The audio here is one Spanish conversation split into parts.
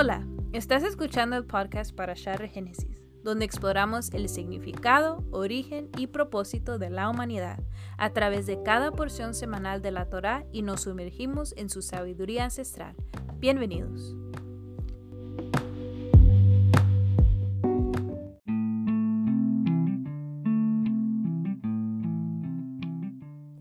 Hola, estás escuchando el podcast para Share Génesis, donde exploramos el significado, origen y propósito de la humanidad a través de cada porción semanal de la Torá y nos sumergimos en su sabiduría ancestral. Bienvenidos.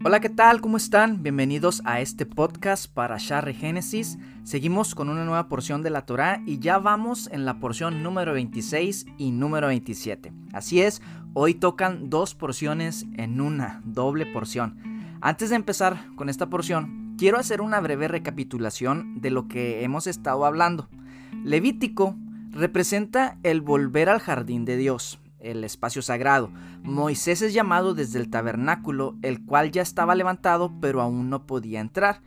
Hola, ¿qué tal? ¿Cómo están? Bienvenidos a este podcast para Share Génesis. Seguimos con una nueva porción de la Torá y ya vamos en la porción número 26 y número 27. Así es, hoy tocan dos porciones en una, doble porción. Antes de empezar con esta porción, quiero hacer una breve recapitulación de lo que hemos estado hablando. Levítico representa el volver al jardín de Dios, el espacio sagrado. Moisés es llamado desde el tabernáculo, el cual ya estaba levantado pero aún no podía entrar.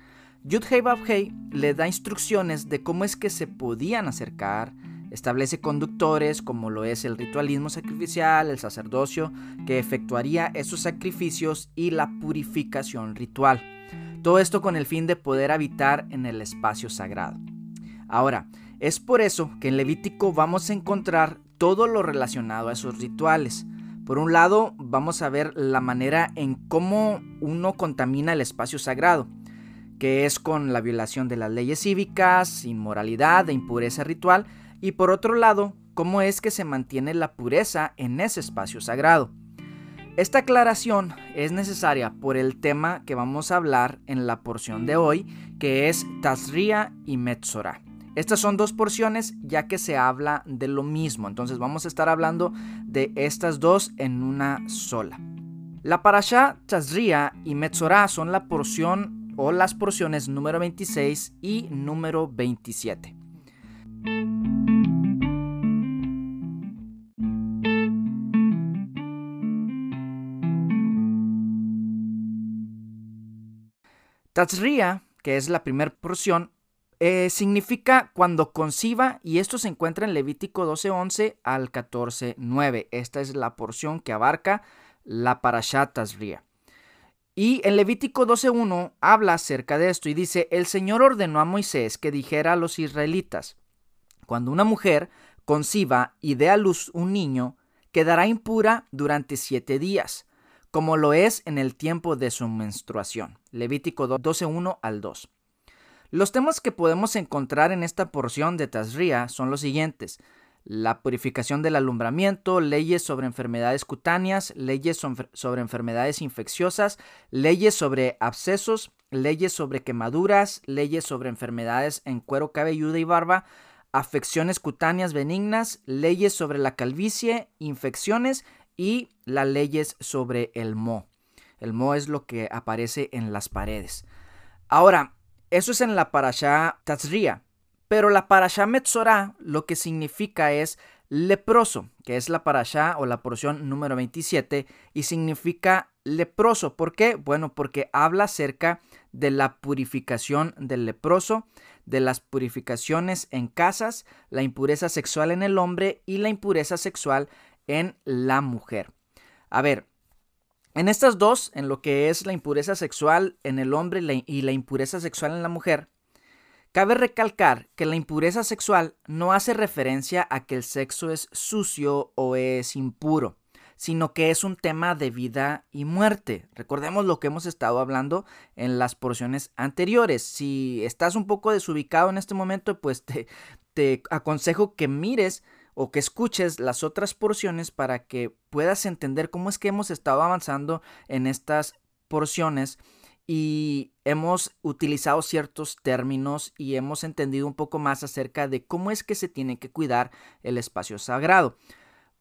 Yudhei Babhei le da instrucciones de cómo es que se podían acercar, establece conductores como lo es el ritualismo sacrificial, el sacerdocio que efectuaría esos sacrificios y la purificación ritual. Todo esto con el fin de poder habitar en el espacio sagrado. Ahora, es por eso que en Levítico vamos a encontrar todo lo relacionado a esos rituales. Por un lado, vamos a ver la manera en cómo uno contamina el espacio sagrado, que es con la violación de las leyes cívicas, inmoralidad e impureza ritual, y por otro lado, cómo es que se mantiene la pureza en ese espacio sagrado. Esta aclaración es necesaria por el tema que vamos a hablar en la porción de hoy, que es Tazria y Metzorah. Estas son dos porciones ya que se habla de lo mismo, entonces vamos a estar hablando de estas dos en una sola. La parasha Tazria y Metzorah son la porción o las porciones número 26 y número 27. Tazria, que es la primera porción, eh, significa cuando conciba y esto se encuentra en Levítico 12.11 al 14.9. Esta es la porción que abarca la Parashat Tazria. Y en Levítico 12.1 habla acerca de esto y dice, el Señor ordenó a Moisés que dijera a los israelitas, cuando una mujer conciba y dé a luz un niño, quedará impura durante siete días, como lo es en el tiempo de su menstruación. Levítico 12.1 al 2. Los temas que podemos encontrar en esta porción de Tazria son los siguientes. La purificación del alumbramiento, leyes sobre enfermedades cutáneas, leyes sobre enfermedades infecciosas, leyes sobre abscesos, leyes sobre quemaduras, leyes sobre enfermedades en cuero cabelludo y barba, afecciones cutáneas benignas, leyes sobre la calvicie, infecciones y las leyes sobre el mo. El mo es lo que aparece en las paredes. Ahora, eso es en la parasha Tazria. Pero la parasha Metzorah lo que significa es leproso, que es la parasha o la porción número 27 y significa leproso. ¿Por qué? Bueno, porque habla acerca de la purificación del leproso, de las purificaciones en casas, la impureza sexual en el hombre y la impureza sexual en la mujer. A ver, en estas dos, en lo que es la impureza sexual en el hombre y la impureza sexual en la mujer, cabe recalcar que la impureza sexual no hace referencia a que el sexo es sucio o es impuro, sino que es un tema de vida y muerte. Recordemos lo que hemos estado hablando en las porciones anteriores. Si estás un poco desubicado en este momento, pues te, aconsejo que mires o que escuches las otras porciones para que puedas entender cómo es que hemos estado avanzando en estas porciones y hemos utilizado ciertos términos y hemos entendido un poco más acerca de cómo es que se tiene que cuidar el espacio sagrado.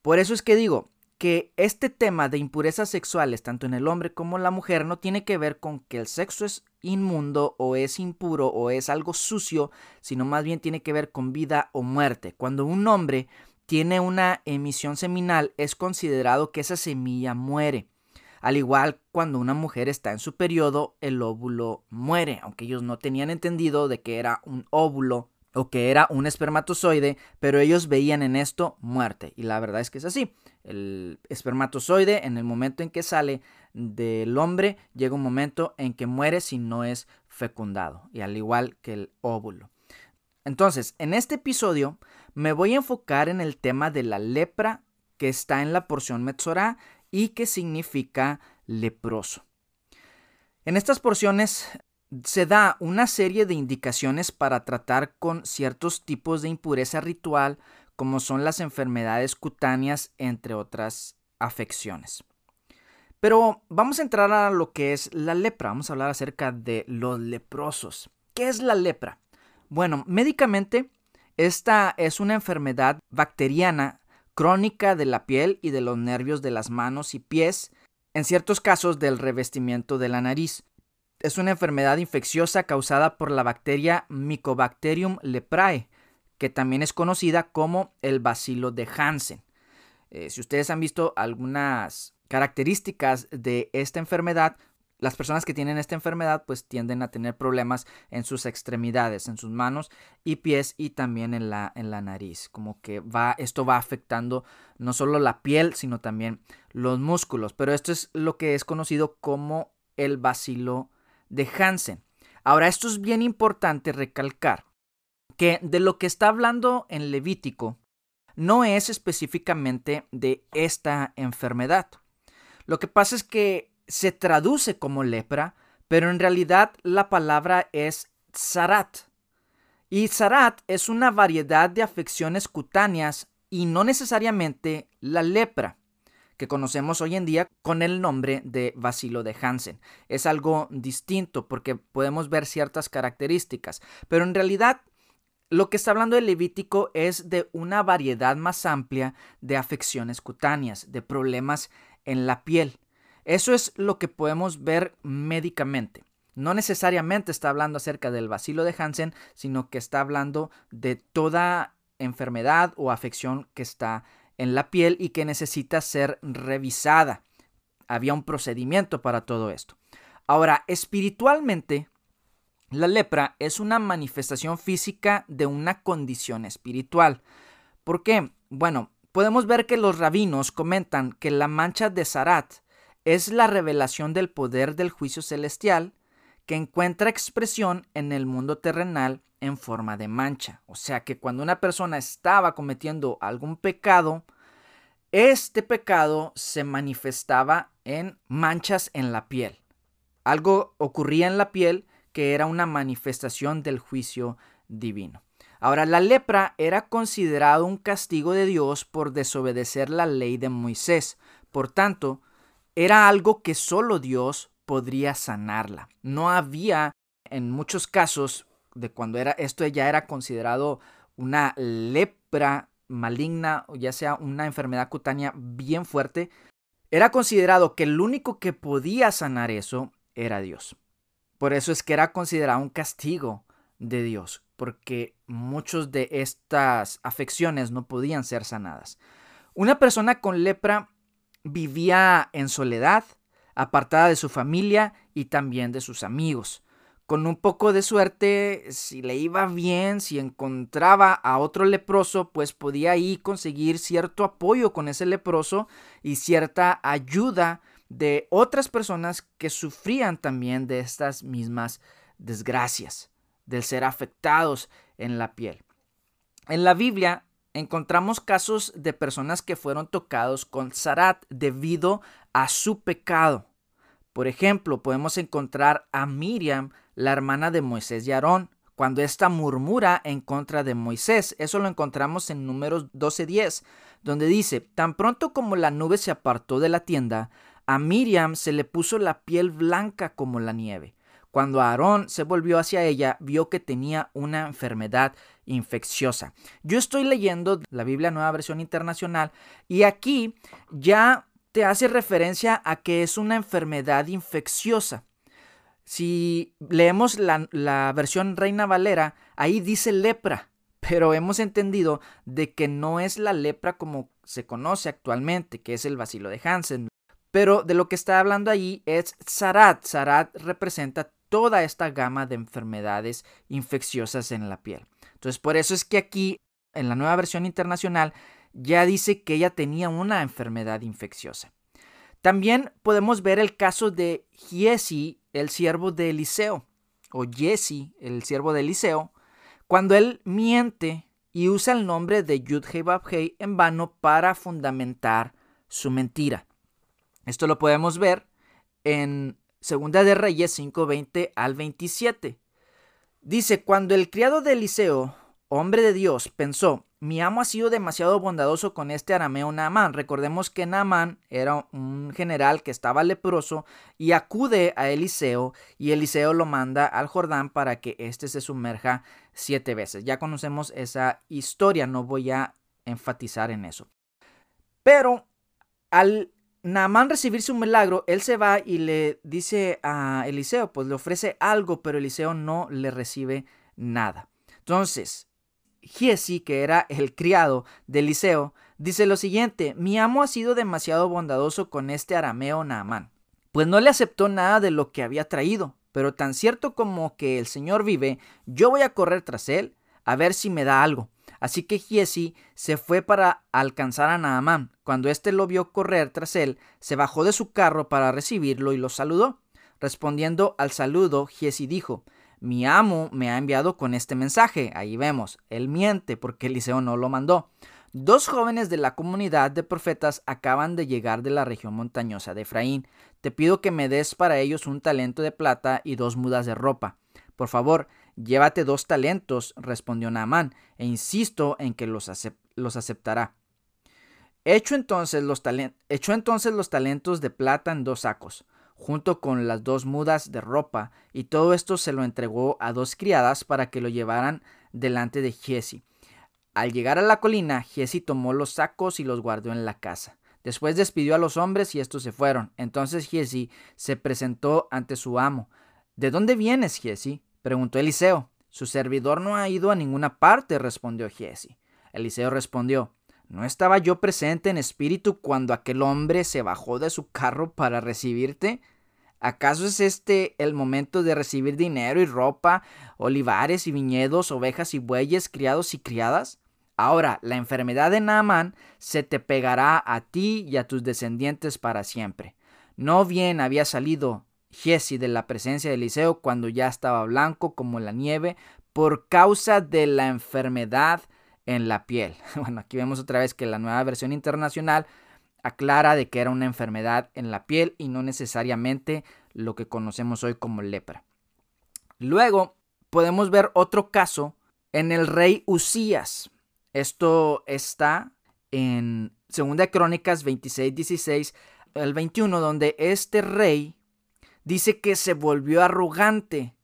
Por eso es que digo que este tema de impurezas sexuales, tanto en el hombre como en la mujer, no tiene que ver con que el sexo es inmundo o es impuro o es algo sucio, sino más bien tiene que ver con vida o muerte. Cuando un hombre tiene una emisión seminal es considerado que esa semilla muere. Al igual cuando una mujer está en su periodo, el óvulo muere, aunque ellos no tenían entendido de que era un óvulo o que era un espermatozoide, pero ellos veían en esto muerte. Y la verdad es que es así. El espermatozoide, en el momento en que sale del hombre, llega un momento en que muere si no es fecundado, y al igual que el óvulo. Entonces, en este episodio me voy a enfocar en el tema de la lepra que está en la porción Metzorah y que significa leproso. En estas porciones se da una serie de indicaciones para tratar con ciertos tipos de impureza ritual, como son las enfermedades cutáneas, entre otras afecciones. Pero vamos a entrar a lo que es la lepra. Vamos a hablar acerca de los leprosos. ¿Qué es la lepra? Bueno, médicamente, esta es una enfermedad bacteriana crónica de la piel y de los nervios de las manos y pies, en ciertos casos del revestimiento de la nariz. Es una enfermedad infecciosa causada por la bacteria Mycobacterium leprae, que también es conocida como el bacilo de Hansen. Eh, si ustedes han visto algunas características de esta enfermedad, las personas que tienen esta enfermedad pues tienden a tener problemas en sus extremidades, en sus manos y pies y también en la, en la nariz. Como que va, esto va afectando no solo la piel, sino también los músculos. Pero esto es lo que es conocido como el bacilo de Hansen. Ahora, esto es bien importante recalcar que de lo que está hablando en Levítico no es específicamente de esta enfermedad. Lo que pasa es que se traduce como lepra, pero en realidad la palabra es zarat. Y zarat es una variedad de afecciones cutáneas y no necesariamente la lepra, que conocemos hoy en día con el nombre de vacilo de Hansen. Es algo distinto porque podemos ver ciertas características, pero en realidad lo que está hablando el Levítico es de una variedad más amplia de afecciones cutáneas, de problemas en la piel. Eso es lo que podemos ver médicamente. No necesariamente está hablando acerca del vacilo de Hansen, sino que está hablando de toda enfermedad o afección que está en la piel y que necesita ser revisada. Había un procedimiento para todo esto. Ahora, espiritualmente, la lepra es una manifestación física de una condición espiritual. ¿Por qué? Bueno, podemos ver que los rabinos comentan que la mancha de Sarat es la revelación del poder del juicio celestial que encuentra expresión en el mundo terrenal en forma de mancha. O sea que cuando una persona estaba cometiendo algún pecado, este pecado se manifestaba en manchas en la piel. Algo ocurría en la piel que era una manifestación del juicio divino. Ahora, la lepra era considerado un castigo de Dios por desobedecer la ley de Moisés. Por tanto, era algo que solo Dios podría sanarla. No había, en muchos casos, de cuando era, esto ya era considerado una lepra maligna, o ya sea una enfermedad cutánea bien fuerte, era considerado que el único que podía sanar eso era Dios. Por eso es que era considerado un castigo de Dios, porque muchos de estas afecciones no podían ser sanadas. Una persona con lepra vivía en soledad, apartada de su familia y también de sus amigos. Con un poco de suerte, si le iba bien, si encontraba a otro leproso, pues podía ahí conseguir cierto apoyo con ese leproso y cierta ayuda de otras personas que sufrían también de estas mismas desgracias, del ser afectados en la piel. En la Biblia encontramos casos de personas que fueron tocados con Sarat debido a su pecado. Por ejemplo, podemos encontrar a Miriam, la hermana de Moisés y Aarón, cuando ésta murmura en contra de Moisés. Eso lo encontramos en números 12.10, donde dice, tan pronto como la nube se apartó de la tienda, a Miriam se le puso la piel blanca como la nieve. Cuando Aarón se volvió hacia ella, vio que tenía una enfermedad infecciosa. Yo estoy leyendo la Biblia Nueva Versión Internacional y aquí ya te hace referencia a que es una enfermedad infecciosa. Si leemos la, la versión Reina Valera, ahí dice lepra, pero hemos entendido de que no es la lepra como se conoce actualmente, que es el vacilo de Hansen. Pero de lo que está hablando allí es Zarat. Zarat representa toda esta gama de enfermedades infecciosas en la piel. Entonces, por eso es que aquí, en la nueva versión internacional, ya dice que ella tenía una enfermedad infecciosa. También podemos ver el caso de Giesi, el siervo de Eliseo, o Jesse, el siervo de Eliseo, cuando él miente y usa el nombre de Yudhei Babhei en vano para fundamentar su mentira. Esto lo podemos ver en Segunda de Reyes 5:20 al 27. Dice, cuando el criado de Eliseo, hombre de Dios, pensó, mi amo ha sido demasiado bondadoso con este arameo Naamán. Recordemos que Naamán era un general que estaba leproso y acude a Eliseo y Eliseo lo manda al Jordán para que éste se sumerja siete veces. Ya conocemos esa historia, no voy a enfatizar en eso. Pero al Naamán recibir su milagro, él se va y le dice a Eliseo, pues le ofrece algo, pero Eliseo no le recibe nada. Entonces, Giesi, que era el criado de Eliseo, dice lo siguiente, mi amo ha sido demasiado bondadoso con este arameo Naamán, pues no le aceptó nada de lo que había traído, pero tan cierto como que el Señor vive, yo voy a correr tras él a ver si me da algo. Así que Giesi se fue para alcanzar a Naamán. Cuando éste lo vio correr tras él, se bajó de su carro para recibirlo y lo saludó. Respondiendo al saludo, Giesi dijo, mi amo me ha enviado con este mensaje. Ahí vemos, él miente porque Eliseo no lo mandó. Dos jóvenes de la comunidad de profetas acaban de llegar de la región montañosa de Efraín. Te pido que me des para ellos un talento de plata y dos mudas de ropa. Por favor, Llévate dos talentos, respondió Naamán, e insisto en que los, los aceptará. Hecho entonces, los talentos de plata en dos sacos, junto con las dos mudas de ropa, y todo esto se lo entregó a dos criadas para que lo llevaran delante de Giesi. Al llegar a la colina, Giesi tomó los sacos y los guardó en la casa. Después despidió a los hombres y estos se fueron. Entonces Giesi se presentó ante su amo. ¿De dónde vienes, Giesi? Preguntó Eliseo. Su servidor no ha ido a ninguna parte, respondió Giesi. Eliseo respondió, ¿no estaba yo presente en espíritu cuando aquel hombre se bajó de su carro para recibirte? ¿Acaso es este el momento de recibir dinero y ropa, olivares y viñedos, ovejas y bueyes, criados y criadas? Ahora, la enfermedad de Naamán se te pegará a ti y a tus descendientes para siempre. No bien había salido De la presencia de Eliseo cuando ya estaba blanco como la nieve por causa de la enfermedad en la piel. Bueno, aquí vemos otra vez que la nueva versión internacional aclara de que era una enfermedad en la piel y no necesariamente lo que conocemos hoy como lepra. Luego podemos ver otro caso en el rey Usías. Esto está en 2 Crónicas 26, 16 el 21, donde este rey dice que se volvió arrogante,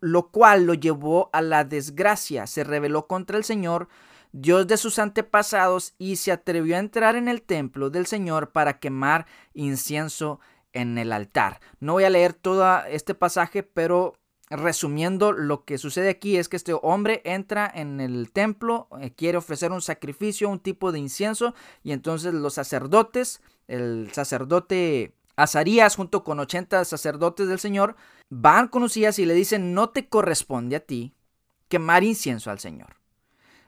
lo cual lo llevó a la desgracia. Se rebeló contra el Señor, Dios de sus antepasados, y se atrevió a entrar en el templo del Señor para quemar incienso en el altar. No voy a leer todo este pasaje, pero resumiendo, lo que sucede aquí es que este hombre entra en el templo, eh, quiere ofrecer un sacrificio, un tipo de incienso, y entonces los sacerdotes, el sacerdote Azarías junto con 80 sacerdotes del Señor van con Usías y le dicen, no te corresponde a ti quemar incienso al Señor.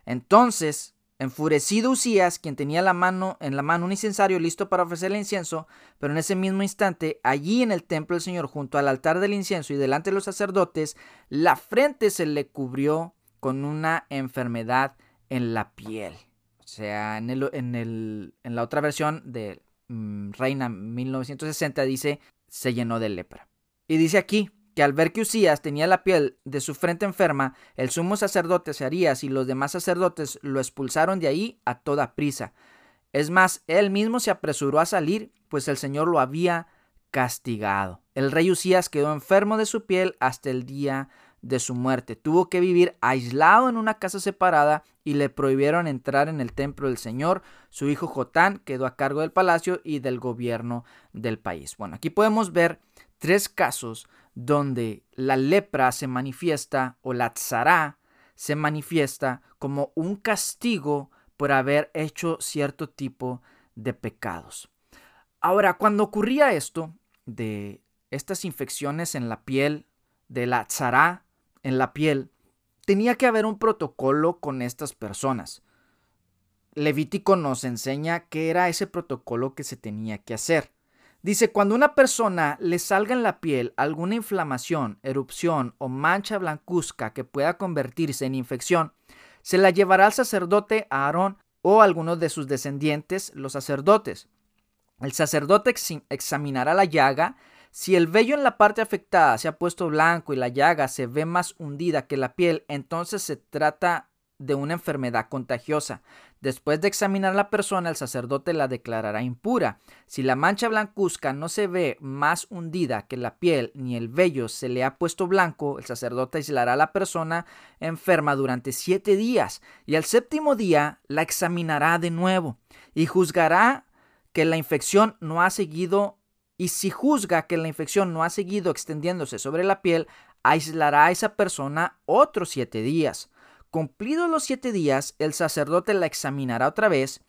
Entonces, enfurecido Usías, quien tenía la mano, en la mano un incensario listo para ofrecerle incienso, pero en ese mismo instante, allí en el templo del Señor, junto al altar del incienso y delante de los sacerdotes, la frente se le cubrió con una enfermedad en la piel. O sea, en, el, en, el, en la otra versión de Reina 1960 dice, se llenó de lepra. Y dice aquí que al ver que Usías tenía la piel de su frente enferma, el sumo sacerdote Sarías y los demás sacerdotes lo expulsaron de ahí a toda prisa. Es más, él mismo se apresuró a salir, pues el Señor lo había castigado. El rey Usías quedó enfermo de su piel hasta el día de su muerte. Tuvo que vivir aislado en una casa separada y le prohibieron entrar en el templo del Señor. Su hijo Jotán quedó a cargo del palacio y del gobierno del país. Bueno, aquí podemos ver tres casos donde la lepra se manifiesta o la tzara se manifiesta como un castigo por haber hecho cierto tipo de pecados. Ahora, cuando ocurría esto de estas infecciones en la piel de la tzara, en la piel, tenía que haber un protocolo con estas personas. Levítico nos enseña qué era ese protocolo que se tenía que hacer. Dice, cuando una persona le salga en la piel alguna inflamación, erupción o mancha blancuzca que pueda convertirse en infección, se la llevará al sacerdote Aarón o a algunos de sus descendientes, los sacerdotes. El sacerdote examinará la llaga. Si el vello en la parte afectada se ha puesto blanco y la llaga se ve más hundida que la piel, entonces se trata de una enfermedad contagiosa. Después de examinar a la persona, el sacerdote la declarará impura. Si la mancha blancuzca no se ve más hundida que la piel ni el vello se le ha puesto blanco, el sacerdote aislará a la persona enferma durante siete días y al séptimo día la examinará de nuevo y juzgará que la infección no ha seguido y si juzga que la infección no ha seguido extendiéndose sobre la piel, aislará a esa persona otros siete días. Cumplidos los siete días, el sacerdote la examinará otra vez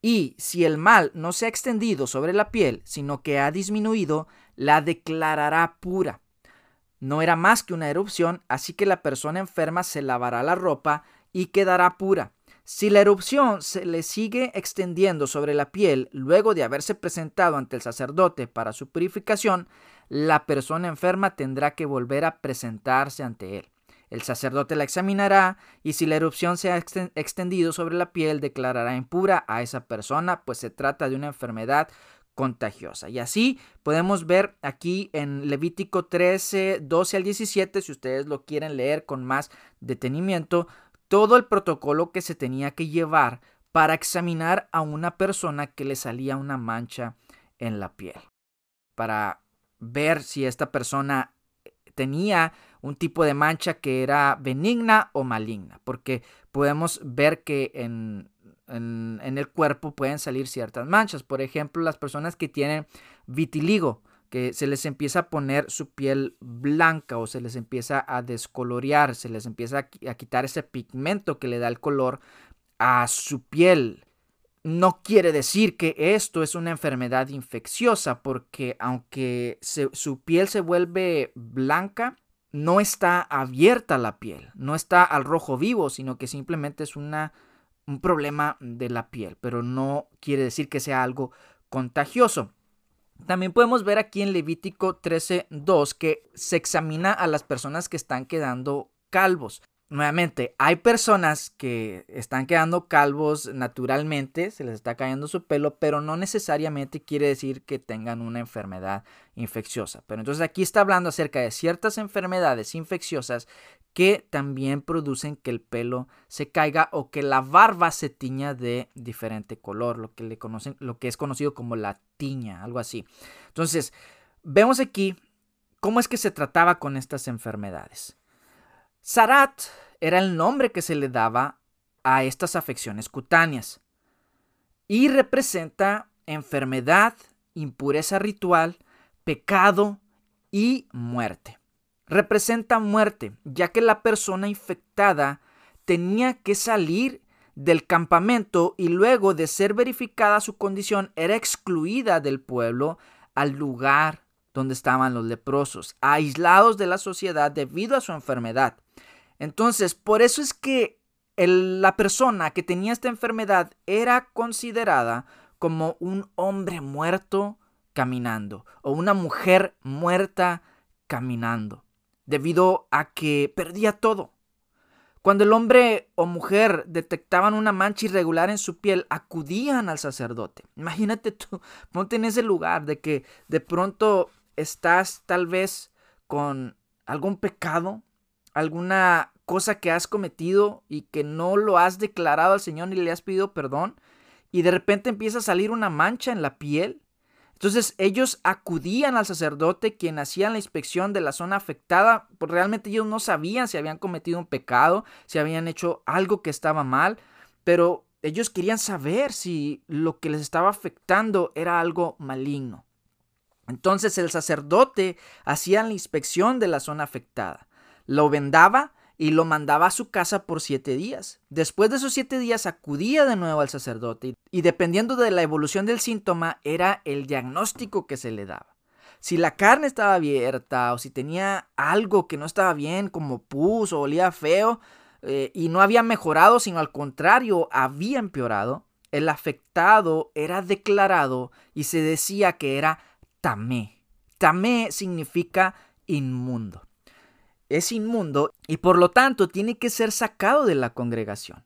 y si el mal no se ha extendido sobre la piel, sino que ha disminuido, la declarará pura. No era más que una erupción, así que la persona enferma se lavará la ropa y quedará pura. Si la erupción se le sigue extendiendo sobre la piel luego de haberse presentado ante el sacerdote para su purificación, la persona enferma tendrá que volver a presentarse ante él. El sacerdote la examinará y si la erupción se ha extendido sobre la piel, declarará impura a esa persona, pues se trata de una enfermedad contagiosa. Y así podemos ver aquí en Levítico 13, 12 al 17, si ustedes lo quieren leer con más detenimiento, todo el protocolo que se tenía que llevar para examinar a una persona que le salía una mancha en la piel. Para ver si esta persona tenía un tipo de mancha que era benigna o maligna, porque podemos ver que en, el cuerpo pueden salir ciertas manchas. Por ejemplo, las personas que tienen vitiligo, que se les empieza a poner su piel blanca o se les empieza a descolorear, se les empieza a quitar ese pigmento que le da el color a su piel. No quiere decir que esto es una enfermedad infecciosa, porque aunque su piel se vuelve blanca, no está abierta la piel, no está al rojo vivo, sino que simplemente es una, un problema de la piel, pero no quiere decir que sea algo contagioso. También podemos ver aquí en Levítico 13.2 que se examina a las personas que están quedando calvos nuevamente, hay personas que están quedando calvos naturalmente, se les está cayendo su pelo, pero no necesariamente quiere decir que tengan una enfermedad infecciosa. Pero entonces aquí está hablando acerca de ciertas enfermedades infecciosas que también producen que el pelo se caiga o que la barba se tiña de diferente color, lo que le conocen, lo que es conocido como la tiña, algo así. Entonces, vemos aquí cómo es que se trataba con estas enfermedades. Sarat era el nombre que se le daba a estas afecciones cutáneas y representa enfermedad, impureza ritual, pecado y muerte. Representa muerte, ya que la persona infectada tenía que salir del campamento y luego de ser verificada su condición era excluida del pueblo al lugar donde estaban los leprosos, aislados de la sociedad debido a su enfermedad. Entonces, por eso es que la persona que tenía esta enfermedad era considerada como un hombre muerto caminando o una mujer muerta caminando, debido a que perdía todo. Cuando el hombre o mujer detectaban una mancha irregular en su piel, acudían al sacerdote. Imagínate tú, ponte en ese lugar de que de pronto estás tal vez con algún pecado alguna cosa que has cometido y que no lo has declarado al Señor ni le has pedido perdón y de repente empieza a salir una mancha en la piel. Entonces ellos acudían al sacerdote quien hacía la inspección de la zona afectada, porque realmente ellos no sabían si habían cometido un pecado, si habían hecho algo que estaba mal, pero ellos querían saber si lo que les estaba afectando era algo maligno. Entonces el sacerdote hacía la inspección de la zona afectada lo vendaba y lo mandaba a su casa por siete días. Después de esos siete días acudía de nuevo al sacerdote y dependiendo de la evolución del síntoma era el diagnóstico que se le daba. Si la carne estaba abierta o si tenía algo que no estaba bien como pus o olía feo eh, y no había mejorado sino al contrario había empeorado, el afectado era declarado y se decía que era tamé. Tamé significa inmundo. Es inmundo y por lo tanto tiene que ser sacado de la congregación.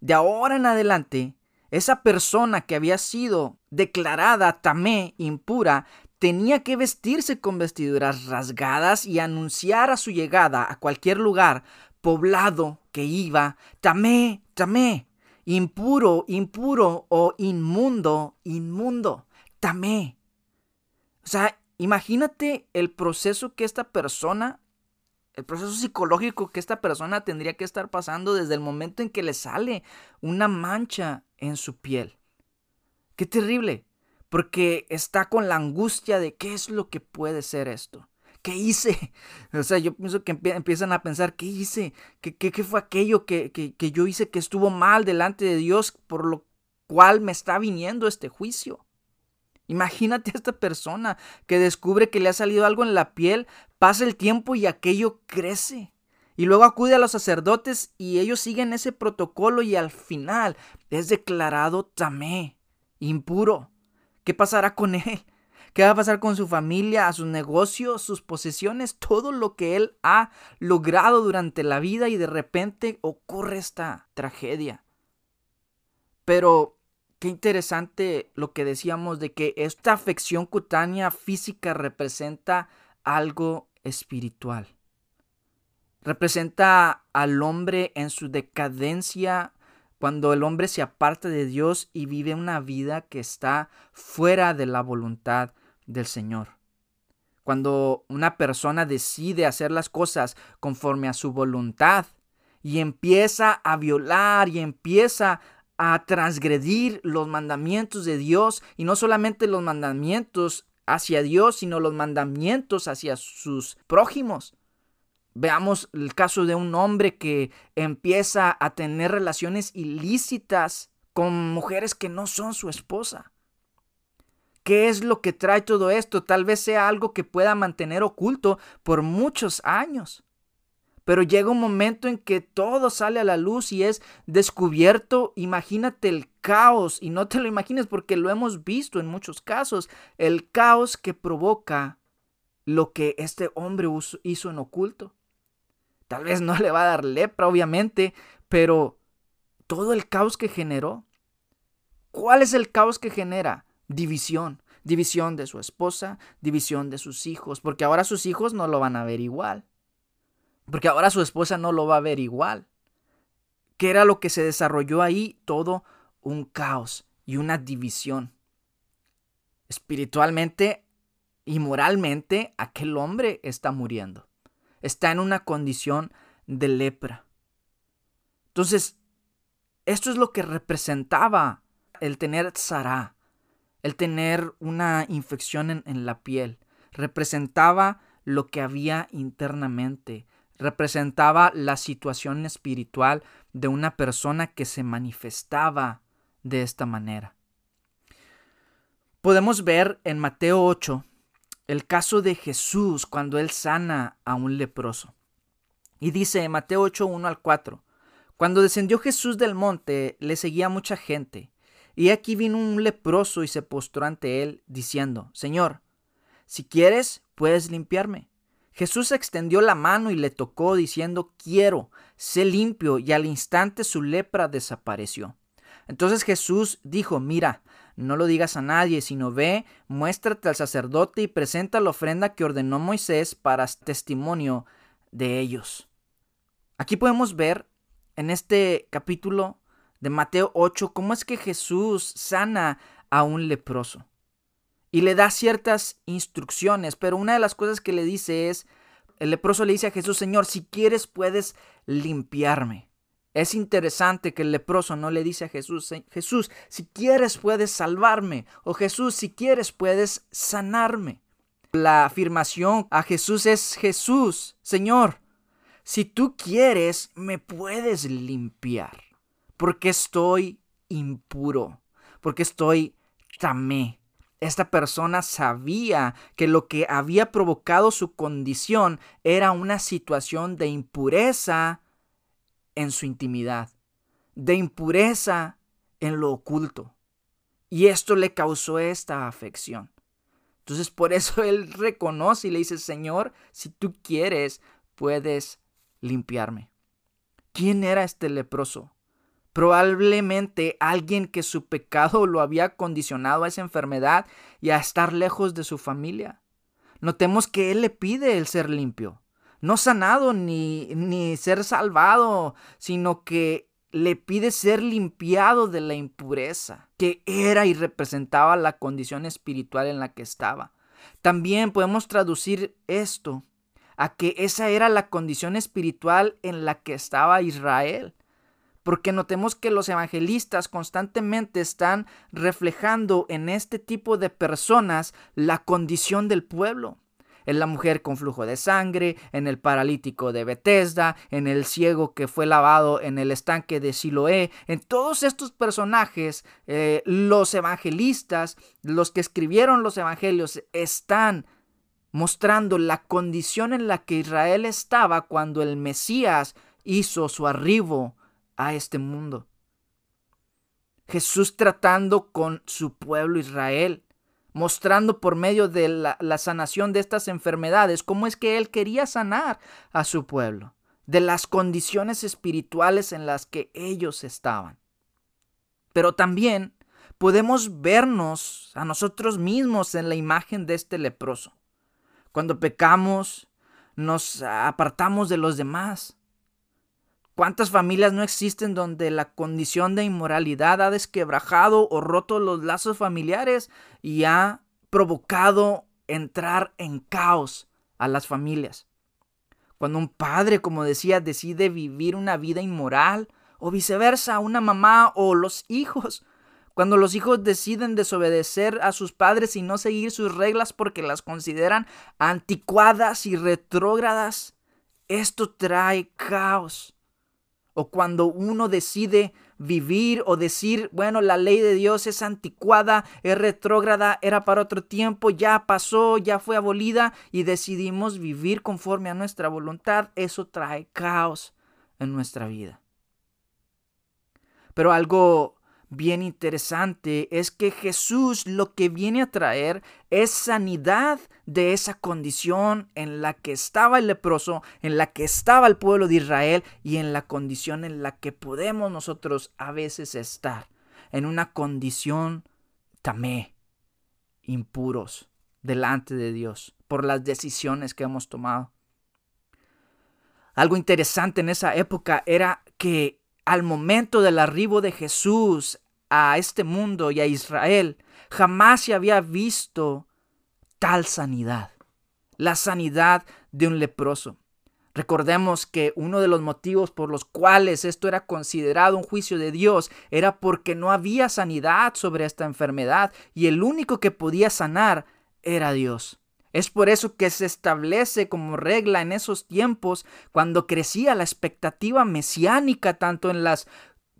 De ahora en adelante, esa persona que había sido declarada tamé, impura, tenía que vestirse con vestiduras rasgadas y anunciar a su llegada a cualquier lugar poblado que iba, tamé, tamé, impuro, impuro o inmundo, inmundo, tamé. O sea, imagínate el proceso que esta persona, el proceso psicológico que esta persona tendría que estar pasando desde el momento en que le sale una mancha en su piel. Qué terrible, porque está con la angustia de qué es lo que puede ser esto. ¿Qué hice? O sea, yo pienso que empiezan a pensar, ¿qué hice? ¿Qué, qué, fue aquello que, que yo hice que estuvo mal delante de Dios por lo cual me está viniendo este juicio? Imagínate a esta persona que descubre que le ha salido algo en la piel, pasa el tiempo y aquello crece. Y luego acude a los sacerdotes y ellos siguen ese protocolo y al final es declarado tamé, impuro. ¿Qué pasará con él? ¿Qué va a pasar con su familia, a sus negocios, sus posesiones, todo lo que él ha logrado durante la vida y de repente ocurre esta tragedia? Pero qué interesante lo que decíamos de que esta afección cutánea física representa algo espiritual. Representa al hombre en su decadencia cuando el hombre se aparta de Dios y vive una vida que está fuera de la voluntad del Señor. Cuando una persona decide hacer las cosas conforme a su voluntad y empieza a violar y empieza a transgredir los mandamientos de Dios y no solamente los mandamientos hacia Dios, sino los mandamientos hacia sus prójimos. Veamos el caso de un hombre que empieza a tener relaciones ilícitas con mujeres que no son su esposa. ¿Qué es lo que trae todo esto? Tal vez sea algo que pueda mantener oculto por muchos años. Pero llega un momento en que todo sale a la luz y es descubierto. Imagínate el caos, y no te lo imagines porque lo hemos visto en muchos casos, el caos que provoca lo que este hombre hizo en oculto. Tal vez no le va a dar lepra, obviamente, pero todo el caos que generó. ¿Cuál es el caos que genera? división, división de su esposa, división de sus hijos, porque ahora sus hijos no lo van a ver igual, porque ahora su esposa no lo va a ver igual. ¿Qué era lo que se desarrolló ahí? Todo un caos y una división. Espiritualmente y moralmente, aquel hombre está muriendo. Está en una condición de lepra. Entonces, esto es lo que representaba el tener Tzara, el tener una infección en, la piel representaba lo que había internamente, representaba la situación espiritual de una persona que se manifestaba de esta manera. Podemos ver en Mateo 8 el caso de Jesús cuando él sana a un leproso. Y dice en Mateo 8, 1 al 4, Cuando descendió Jesús del monte, le seguía mucha gente y aquí vino un leproso y se postró ante él, diciendo, Señor, si quieres, puedes limpiarme. Jesús extendió la mano y le tocó, diciendo, Quiero, sé limpio, y al instante su lepra desapareció. Entonces Jesús dijo, Mira, no lo digas a nadie, sino ve, muéstrate al sacerdote y presenta la ofrenda que ordenó Moisés para testimonio de ellos. Aquí podemos ver en este capítulo de Mateo 8, cómo es que Jesús sana a un leproso. Y le da ciertas instrucciones, pero una de las cosas que le dice es, el leproso le dice a Jesús, Señor, si quieres puedes limpiarme. Es interesante que el leproso no le dice a Jesús, Jesús, si quieres puedes salvarme, o Jesús, si quieres puedes sanarme. La afirmación a Jesús es, Jesús, Señor, si tú quieres, me puedes limpiar porque estoy impuro, porque estoy tamé. Esta persona sabía que lo que había provocado su condición era una situación de impureza en su intimidad, de impureza en lo oculto. Y esto le causó esta afección. Entonces por eso él reconoce y le dice, Señor, si tú quieres, puedes limpiarme. ¿Quién era este leproso? Probablemente alguien que su pecado lo había condicionado a esa enfermedad y a estar lejos de su familia. Notemos que él le pide el ser limpio, no sanado ni, ni ser salvado, sino que le pide ser limpiado de la impureza que era y representaba la condición espiritual en la que estaba. También podemos traducir esto a que esa era la condición espiritual en la que estaba Israel. Porque notemos que los evangelistas constantemente están reflejando en este tipo de personas la condición del pueblo en la mujer con flujo de sangre, en el paralítico de Bethesda, en el ciego que fue lavado en el estanque de Siloé. En todos estos personajes, eh, los evangelistas, los que escribieron los evangelios, están mostrando la condición en la que Israel estaba cuando el Mesías hizo su arribo a este mundo. Jesús tratando con su pueblo Israel mostrando por medio de la, sanación de estas enfermedades cómo es que Él quería sanar a su pueblo, de las condiciones espirituales en las que ellos estaban. Pero también podemos vernos a nosotros mismos en la imagen de este leproso. Cuando pecamos, nos apartamos de los demás. ¿Cuántas familias no existen donde la condición de inmoralidad ha desquebrajado o roto los lazos familiares y ha provocado entrar en caos a las familias? Cuando un padre, como decía, decide vivir una vida inmoral, o viceversa, una mamá o los hijos. Cuando los hijos deciden desobedecer a sus padres y no seguir sus reglas porque las consideran anticuadas y retrógradas, esto trae caos o cuando uno decide vivir o decir, bueno, la ley de Dios es anticuada, es retrógrada, era para otro tiempo, ya pasó, ya fue abolida y decidimos vivir conforme a nuestra voluntad, eso trae caos en nuestra vida. Pero algo bien interesante es que Jesús lo que viene a traer es sanidad de esa condición en la que estaba el leproso, en la que estaba el pueblo de Israel y en la condición en la que podemos nosotros a veces estar, en una condición tamé, impuros delante de Dios por las decisiones que hemos tomado. Algo interesante en esa época era que al momento del arribo de Jesús a este mundo y a Israel, jamás se había visto tal sanidad, la sanidad de un leproso. Recordemos que uno de los motivos por los cuales esto era considerado un juicio de Dios era porque no había sanidad sobre esta enfermedad y el único que podía sanar era Dios. Es por eso que se establece como regla en esos tiempos, cuando crecía la expectativa mesiánica, tanto en las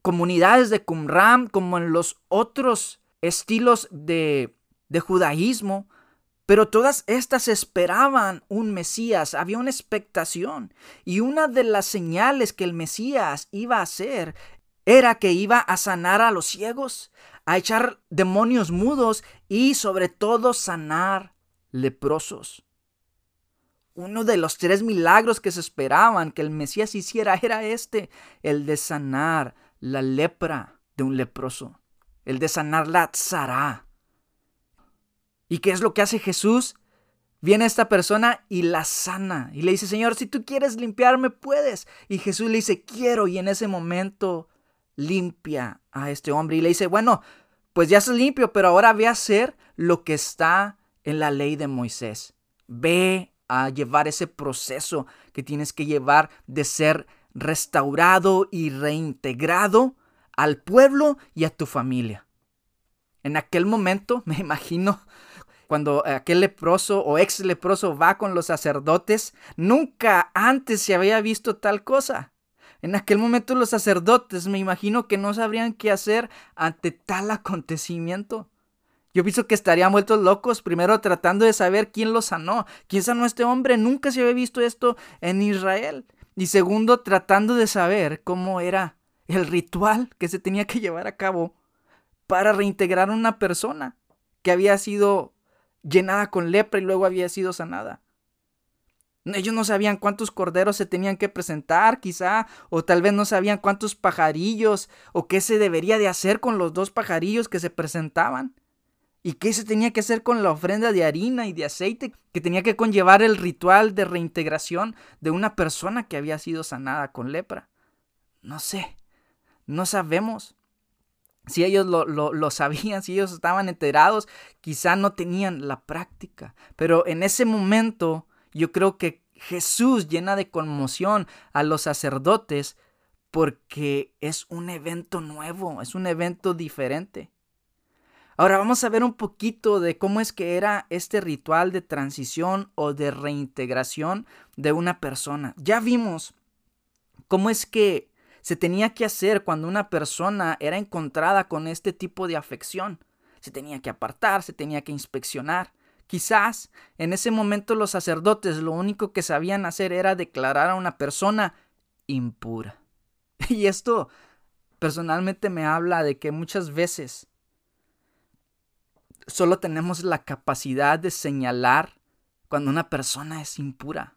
comunidades de Qumran como en los otros estilos de, de judaísmo, pero todas estas esperaban un Mesías, había una expectación. Y una de las señales que el Mesías iba a hacer era que iba a sanar a los ciegos, a echar demonios mudos y sobre todo sanar leprosos. Uno de los tres milagros que se esperaban que el Mesías hiciera era este, el de sanar la lepra de un leproso, el de sanar la tzara. ¿Y qué es lo que hace Jesús? Viene esta persona y la sana y le dice, Señor, si tú quieres limpiarme, puedes. Y Jesús le dice, quiero. Y en ese momento limpia a este hombre y le dice, bueno, pues ya es limpio, pero ahora ve a hacer lo que está en la ley de Moisés. Ve a llevar ese proceso que tienes que llevar de ser restaurado y reintegrado al pueblo y a tu familia. En aquel momento, me imagino, cuando aquel leproso o ex leproso va con los sacerdotes, nunca antes se había visto tal cosa. En aquel momento los sacerdotes me imagino que no sabrían qué hacer ante tal acontecimiento. Yo pienso que estarían vueltos locos primero tratando de saber quién lo sanó, quién sanó a este hombre. Nunca se había visto esto en Israel. Y segundo, tratando de saber cómo era el ritual que se tenía que llevar a cabo para reintegrar a una persona que había sido llenada con lepra y luego había sido sanada. Ellos no sabían cuántos corderos se tenían que presentar, quizá, o tal vez no sabían cuántos pajarillos, o qué se debería de hacer con los dos pajarillos que se presentaban. ¿Y qué se tenía que hacer con la ofrenda de harina y de aceite que tenía que conllevar el ritual de reintegración de una persona que había sido sanada con lepra? No sé, no sabemos. Si ellos lo, lo, sabían, si ellos estaban enterados, quizá no tenían la práctica. Pero en ese momento yo creo que Jesús llena de conmoción a los sacerdotes porque es un evento nuevo, es un evento diferente. Ahora vamos a ver un poquito de cómo es que era este ritual de transición o de reintegración de una persona. Ya vimos cómo es que se tenía que hacer cuando una persona era encontrada con este tipo de afección. Se tenía que apartar, se tenía que inspeccionar. Quizás en ese momento los sacerdotes lo único que sabían hacer era declarar a una persona impura. Y esto personalmente me habla de que muchas veces solo tenemos la capacidad de señalar cuando una persona es impura.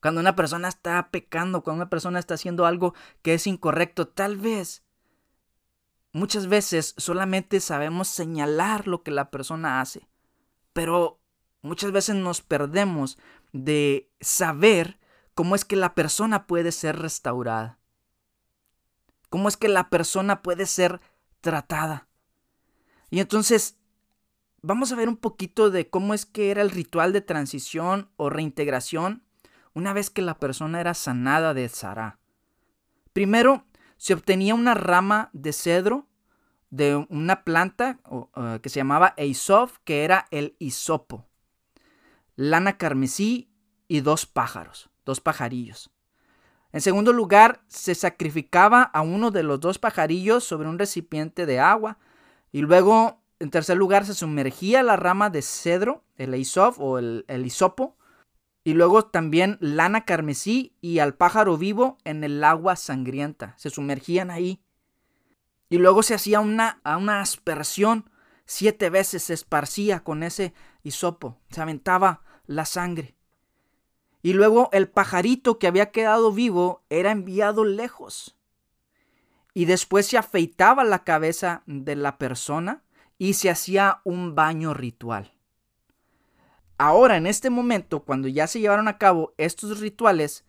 Cuando una persona está pecando, cuando una persona está haciendo algo que es incorrecto, tal vez muchas veces solamente sabemos señalar lo que la persona hace, pero muchas veces nos perdemos de saber cómo es que la persona puede ser restaurada, cómo es que la persona puede ser tratada. Y entonces vamos a ver un poquito de cómo es que era el ritual de transición o reintegración una vez que la persona era sanada de Zara. Primero, se obtenía una rama de cedro de una planta eh, que se llamaba Eisof, que era el hisopo, lana carmesí y dos pájaros, dos pajarillos. En segundo lugar, se sacrificaba a uno de los dos pajarillos sobre un recipiente de agua y luego en tercer lugar, se sumergía la rama de cedro, el isof o el, el hisopo, y luego también lana carmesí y al pájaro vivo en el agua sangrienta. Se sumergían ahí. Y luego se hacía una, una aspersión. Siete veces se esparcía con ese hisopo. Se aventaba la sangre. Y luego el pajarito que había quedado vivo era enviado lejos. Y después se afeitaba la cabeza de la persona y se hacía un baño ritual. Ahora, en este momento, cuando ya se llevaron a cabo estos rituales,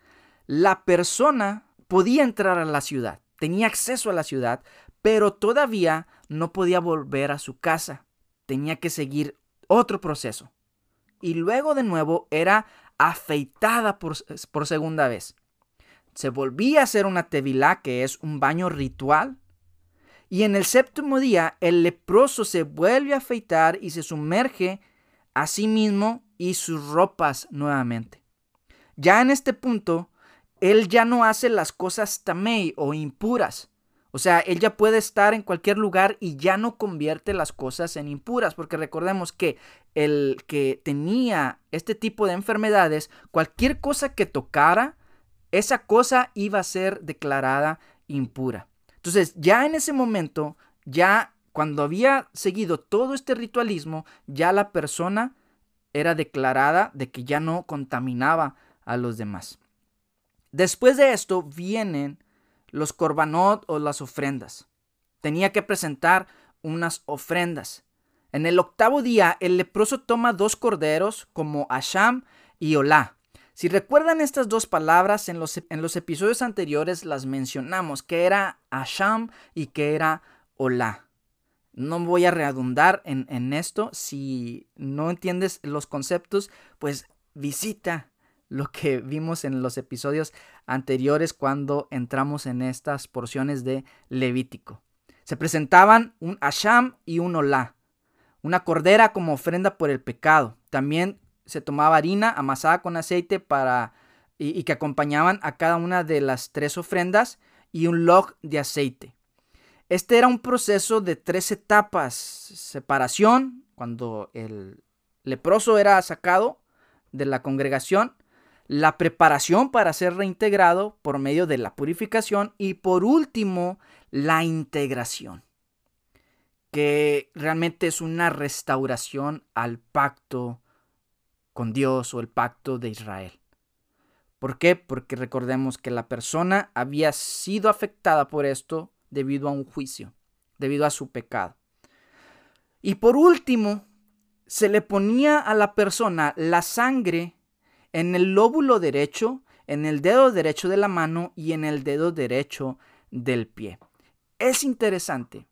la persona podía entrar a la ciudad, tenía acceso a la ciudad, pero todavía no podía volver a su casa. Tenía que seguir otro proceso. Y luego de nuevo era afeitada por, segunda vez. Se volvía a hacer una tevilá, que es un baño ritual, y en el séptimo día el leproso se vuelve a afeitar y se sumerge a sí mismo y sus ropas nuevamente. Ya en este punto, él ya no hace las cosas tamei o impuras. O sea, él ya puede estar en cualquier lugar y ya no convierte las cosas en impuras, porque recordemos que el que tenía este tipo de enfermedades, cualquier cosa que tocara, esa cosa iba a ser declarada impura. Entonces, ya en ese momento, ya cuando había seguido todo este ritualismo, ya la persona era declarada de que ya no contaminaba a los demás. Después de esto vienen los corbanot o las ofrendas. Tenía que presentar unas ofrendas. En el octavo día, el leproso toma dos corderos como Asham y Olá. Si recuerdan estas dos palabras, en los, en los episodios anteriores las mencionamos, que era Asham y que era Olá. No voy a redundar en, en esto. Si no entiendes los conceptos, pues visita lo que vimos en los episodios anteriores cuando entramos en estas porciones de Levítico. Se presentaban un Asham y un Olá, una cordera como ofrenda por el pecado. También se tomaba harina amasada con aceite para y, que acompañaban a cada una de las tres ofrendas y un log de aceite. Este era un proceso de tres etapas. Separación, cuando el leproso era sacado de la congregación, la preparación para ser reintegrado por medio de la purificación y por último, la integración. que realmente es una restauración al pacto con Dios o el pacto de Israel. ¿Por qué? Porque recordemos que la persona había sido afectada por esto debido a un juicio, debido a su pecado. Y por último, se le ponía a la persona la sangre en el lóbulo derecho, en el dedo derecho de la mano y en el dedo derecho del pie. Es interesante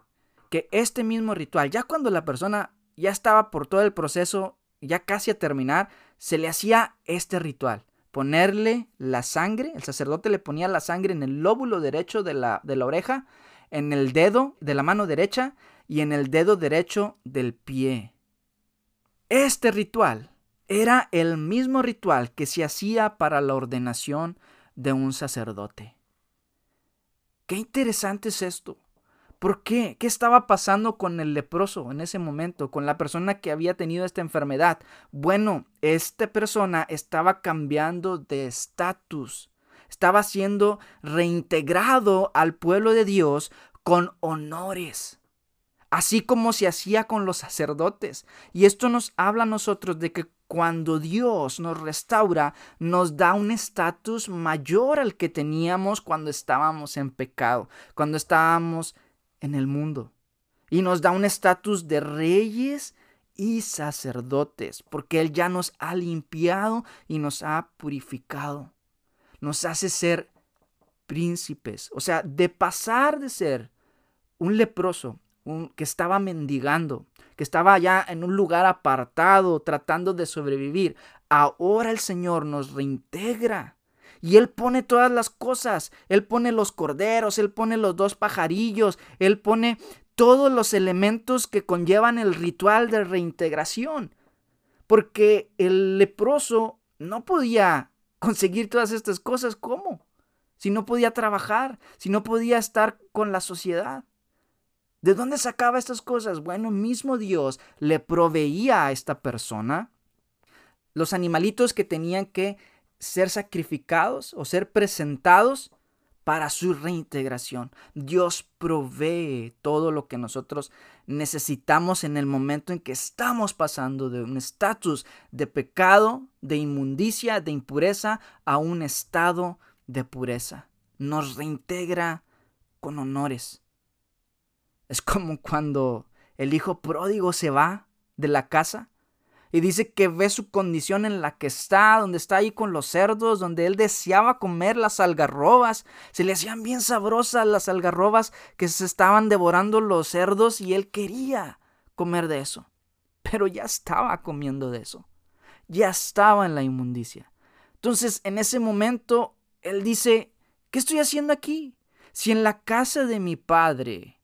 que este mismo ritual, ya cuando la persona ya estaba por todo el proceso, ya casi a terminar, se le hacía este ritual. Ponerle la sangre, el sacerdote le ponía la sangre en el lóbulo derecho de la, de la oreja, en el dedo de la mano derecha y en el dedo derecho del pie. Este ritual era el mismo ritual que se hacía para la ordenación de un sacerdote. Qué interesante es esto. ¿Por qué? ¿Qué estaba pasando con el leproso en ese momento, con la persona que había tenido esta enfermedad? Bueno, esta persona estaba cambiando de estatus, estaba siendo reintegrado al pueblo de Dios con honores, así como se hacía con los sacerdotes. Y esto nos habla a nosotros de que cuando Dios nos restaura, nos da un estatus mayor al que teníamos cuando estábamos en pecado, cuando estábamos en el mundo. Y nos da un estatus de reyes y sacerdotes, porque Él ya nos ha limpiado y nos ha purificado. Nos hace ser príncipes, o sea, de pasar de ser un leproso un, que estaba mendigando, que estaba allá en un lugar apartado, tratando de sobrevivir. Ahora el Señor nos reintegra. Y Él pone todas las cosas. Él pone los corderos, Él pone los dos pajarillos, Él pone todos los elementos que conllevan el ritual de reintegración. Porque el leproso no podía conseguir todas estas cosas. ¿Cómo? Si no podía trabajar, si no podía estar con la sociedad. ¿De dónde sacaba estas cosas? Bueno, mismo Dios le proveía a esta persona los animalitos que tenían que ser sacrificados o ser presentados para su reintegración. Dios provee todo lo que nosotros necesitamos en el momento en que estamos pasando de un estatus de pecado, de inmundicia, de impureza, a un estado de pureza. Nos reintegra con honores. Es como cuando el hijo pródigo se va de la casa y dice que ve su condición en la que está, donde está ahí con los cerdos, donde él deseaba comer las algarrobas. Se le hacían bien sabrosas las algarrobas que se estaban devorando los cerdos y él quería comer de eso. Pero ya estaba comiendo de eso. Ya estaba en la inmundicia. Entonces, en ese momento, él dice, ¿qué estoy haciendo aquí? Si en la casa de mi padre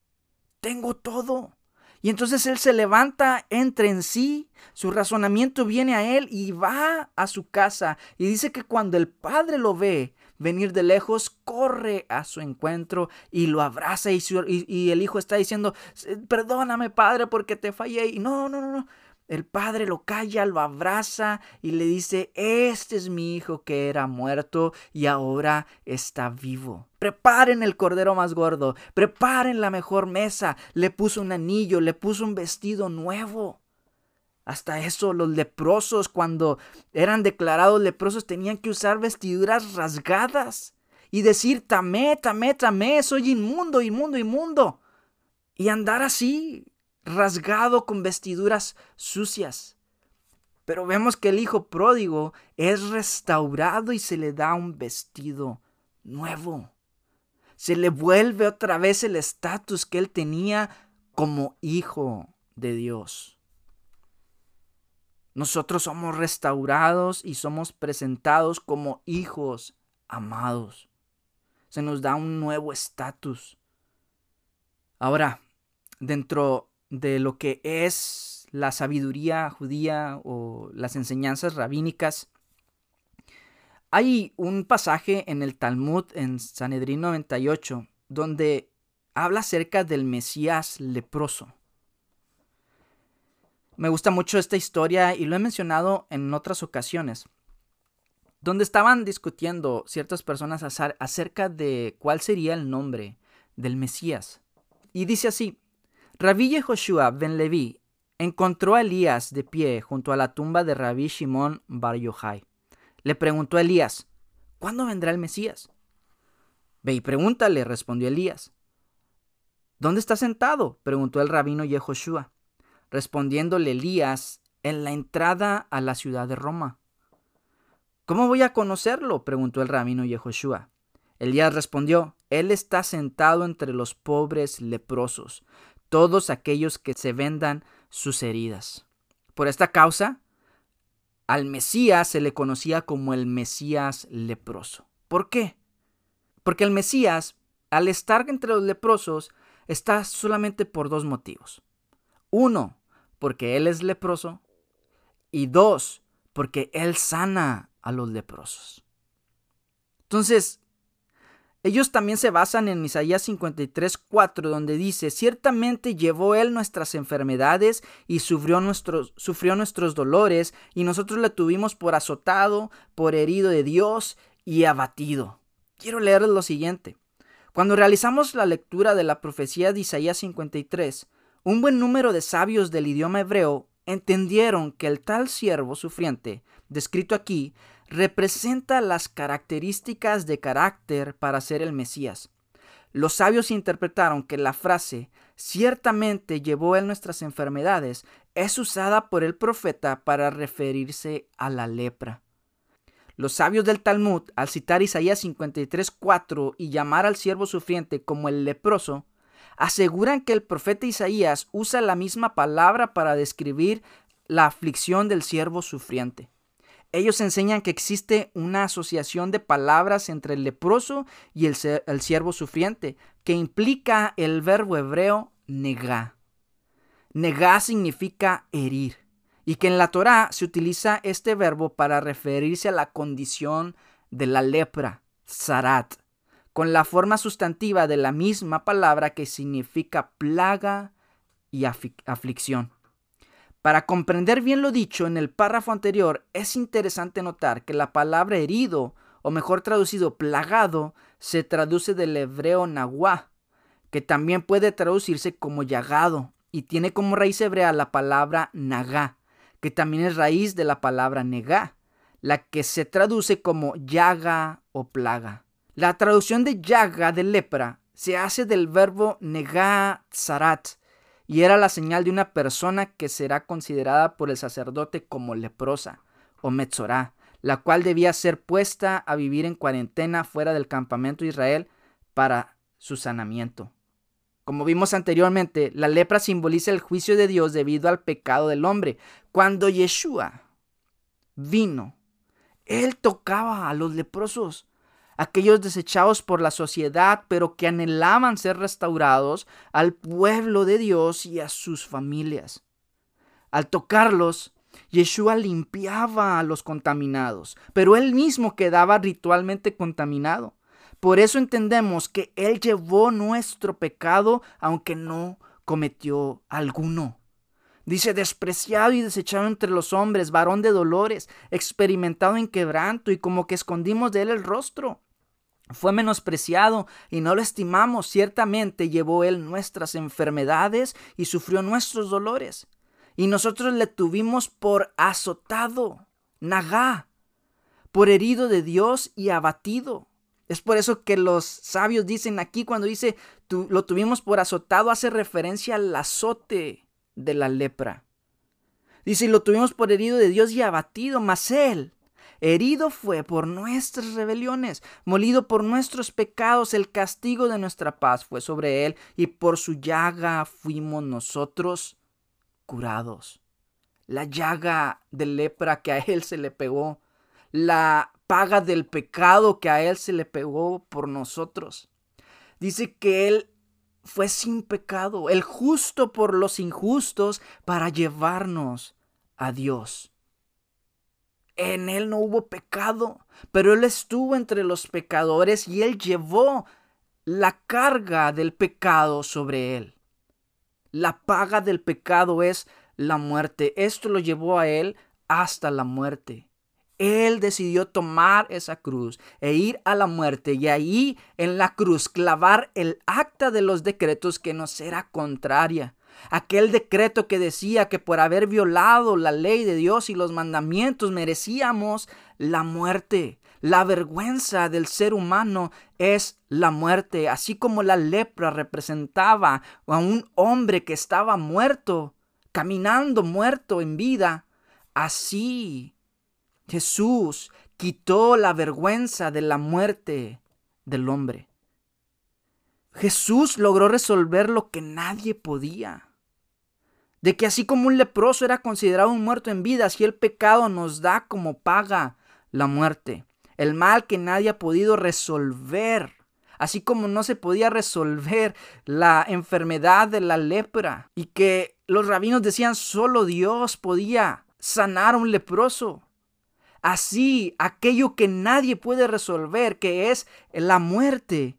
tengo todo. Y entonces él se levanta, entra en sí, su razonamiento viene a él y va a su casa. Y dice que cuando el padre lo ve venir de lejos, corre a su encuentro y lo abraza y, y el hijo está diciendo, perdóname padre porque te fallé. No, no, no, no. El padre lo calla, lo abraza y le dice, este es mi hijo que era muerto y ahora está vivo. Preparen el cordero más gordo, preparen la mejor mesa. Le puso un anillo, le puso un vestido nuevo. Hasta eso, los leprosos, cuando eran declarados leprosos, tenían que usar vestiduras rasgadas y decir, tamé, tamé, tamé, soy inmundo, inmundo, inmundo. Y andar así, rasgado con vestiduras sucias. Pero vemos que el hijo pródigo es restaurado y se le da un vestido nuevo. Se le vuelve otra vez el estatus que él tenía como hijo de Dios. Nosotros somos restaurados y somos presentados como hijos amados. Se nos da un nuevo estatus. Ahora, dentro de lo que es la sabiduría judía o las enseñanzas rabínicas. Hay un pasaje en el Talmud en Sanedrín 98 donde habla acerca del Mesías leproso. Me gusta mucho esta historia y lo he mencionado en otras ocasiones, donde estaban discutiendo ciertas personas acerca de cuál sería el nombre del Mesías. Y dice así, Rabí Yehoshua ben Levi encontró a Elías de pie junto a la tumba de Rabí Shimon Bar Yochai. Le preguntó a Elías, ¿cuándo vendrá el Mesías? Ve y pregúntale, respondió Elías. ¿Dónde está sentado? preguntó el rabino Yehoshua. Respondiéndole Elías, en la entrada a la ciudad de Roma. ¿Cómo voy a conocerlo? preguntó el rabino Yehoshua. Elías respondió, Él está sentado entre los pobres leprosos, todos aquellos que se vendan sus heridas. Por esta causa, al Mesías se le conocía como el Mesías leproso. ¿Por qué? Porque el Mesías, al estar entre los leprosos, está solamente por dos motivos. Uno, porque Él es leproso. Y dos, porque Él sana a los leprosos. Entonces, ellos también se basan en Isaías 53, 4, donde dice, ciertamente llevó Él nuestras enfermedades y sufrió nuestros, sufrió nuestros dolores, y nosotros le tuvimos por azotado, por herido de Dios y abatido. Quiero leerles lo siguiente. Cuando realizamos la lectura de la profecía de Isaías 53, un buen número de sabios del idioma hebreo entendieron que el tal siervo sufriente, descrito aquí, representa las características de carácter para ser el Mesías. Los sabios interpretaron que la frase ciertamente llevó él nuestras enfermedades es usada por el profeta para referirse a la lepra. Los sabios del Talmud, al citar Isaías 53:4 y llamar al siervo sufriente como el leproso, aseguran que el profeta Isaías usa la misma palabra para describir la aflicción del siervo sufriente. Ellos enseñan que existe una asociación de palabras entre el leproso y el, siervo sufriente, que implica el verbo hebreo negá. Negá significa herir, y que en la Torá se utiliza este verbo para referirse a la condición de la lepra, zarat, con la forma sustantiva de la misma palabra que significa plaga y aflicción. Para comprender bien lo dicho en el párrafo anterior, es interesante notar que la palabra herido, o mejor traducido plagado, se traduce del hebreo nahuá, que también puede traducirse como llagado, y tiene como raíz hebrea la palabra nagá, que también es raíz de la palabra negá, la que se traduce como llaga o plaga. La traducción de llaga de lepra se hace del verbo negá tzarat, y era la señal de una persona que será considerada por el sacerdote como leprosa o metzorá, la cual debía ser puesta a vivir en cuarentena fuera del campamento de Israel para su sanamiento. Como vimos anteriormente, la lepra simboliza el juicio de Dios debido al pecado del hombre. Cuando Yeshua vino, él tocaba a los leprosos aquellos desechados por la sociedad, pero que anhelaban ser restaurados al pueblo de Dios y a sus familias. Al tocarlos, Yeshua limpiaba a los contaminados, pero él mismo quedaba ritualmente contaminado. Por eso entendemos que Él llevó nuestro pecado, aunque no cometió alguno. Dice, despreciado y desechado entre los hombres, varón de dolores, experimentado en quebranto y como que escondimos de él el rostro. Fue menospreciado y no lo estimamos. Ciertamente llevó él nuestras enfermedades y sufrió nuestros dolores. Y nosotros le tuvimos por azotado, nagá, por herido de Dios y abatido. Es por eso que los sabios dicen aquí cuando dice lo tuvimos por azotado, hace referencia al azote de la lepra. Dice, lo tuvimos por herido de Dios y abatido, mas él Herido fue por nuestras rebeliones, molido por nuestros pecados, el castigo de nuestra paz fue sobre él, y por su llaga fuimos nosotros curados. La llaga de lepra que a él se le pegó, la paga del pecado que a él se le pegó por nosotros. Dice que él fue sin pecado, el justo por los injustos, para llevarnos a Dios. En él no hubo pecado, pero él estuvo entre los pecadores y él llevó la carga del pecado sobre él. La paga del pecado es la muerte. Esto lo llevó a él hasta la muerte. Él decidió tomar esa cruz e ir a la muerte y ahí en la cruz clavar el acta de los decretos que nos era contraria Aquel decreto que decía que por haber violado la ley de Dios y los mandamientos merecíamos la muerte. La vergüenza del ser humano es la muerte, así como la lepra representaba a un hombre que estaba muerto, caminando muerto en vida. Así Jesús quitó la vergüenza de la muerte del hombre. Jesús logró resolver lo que nadie podía. De que así como un leproso era considerado un muerto en vida, así el pecado nos da como paga la muerte. El mal que nadie ha podido resolver. Así como no se podía resolver la enfermedad de la lepra. Y que los rabinos decían solo Dios podía sanar a un leproso. Así, aquello que nadie puede resolver, que es la muerte,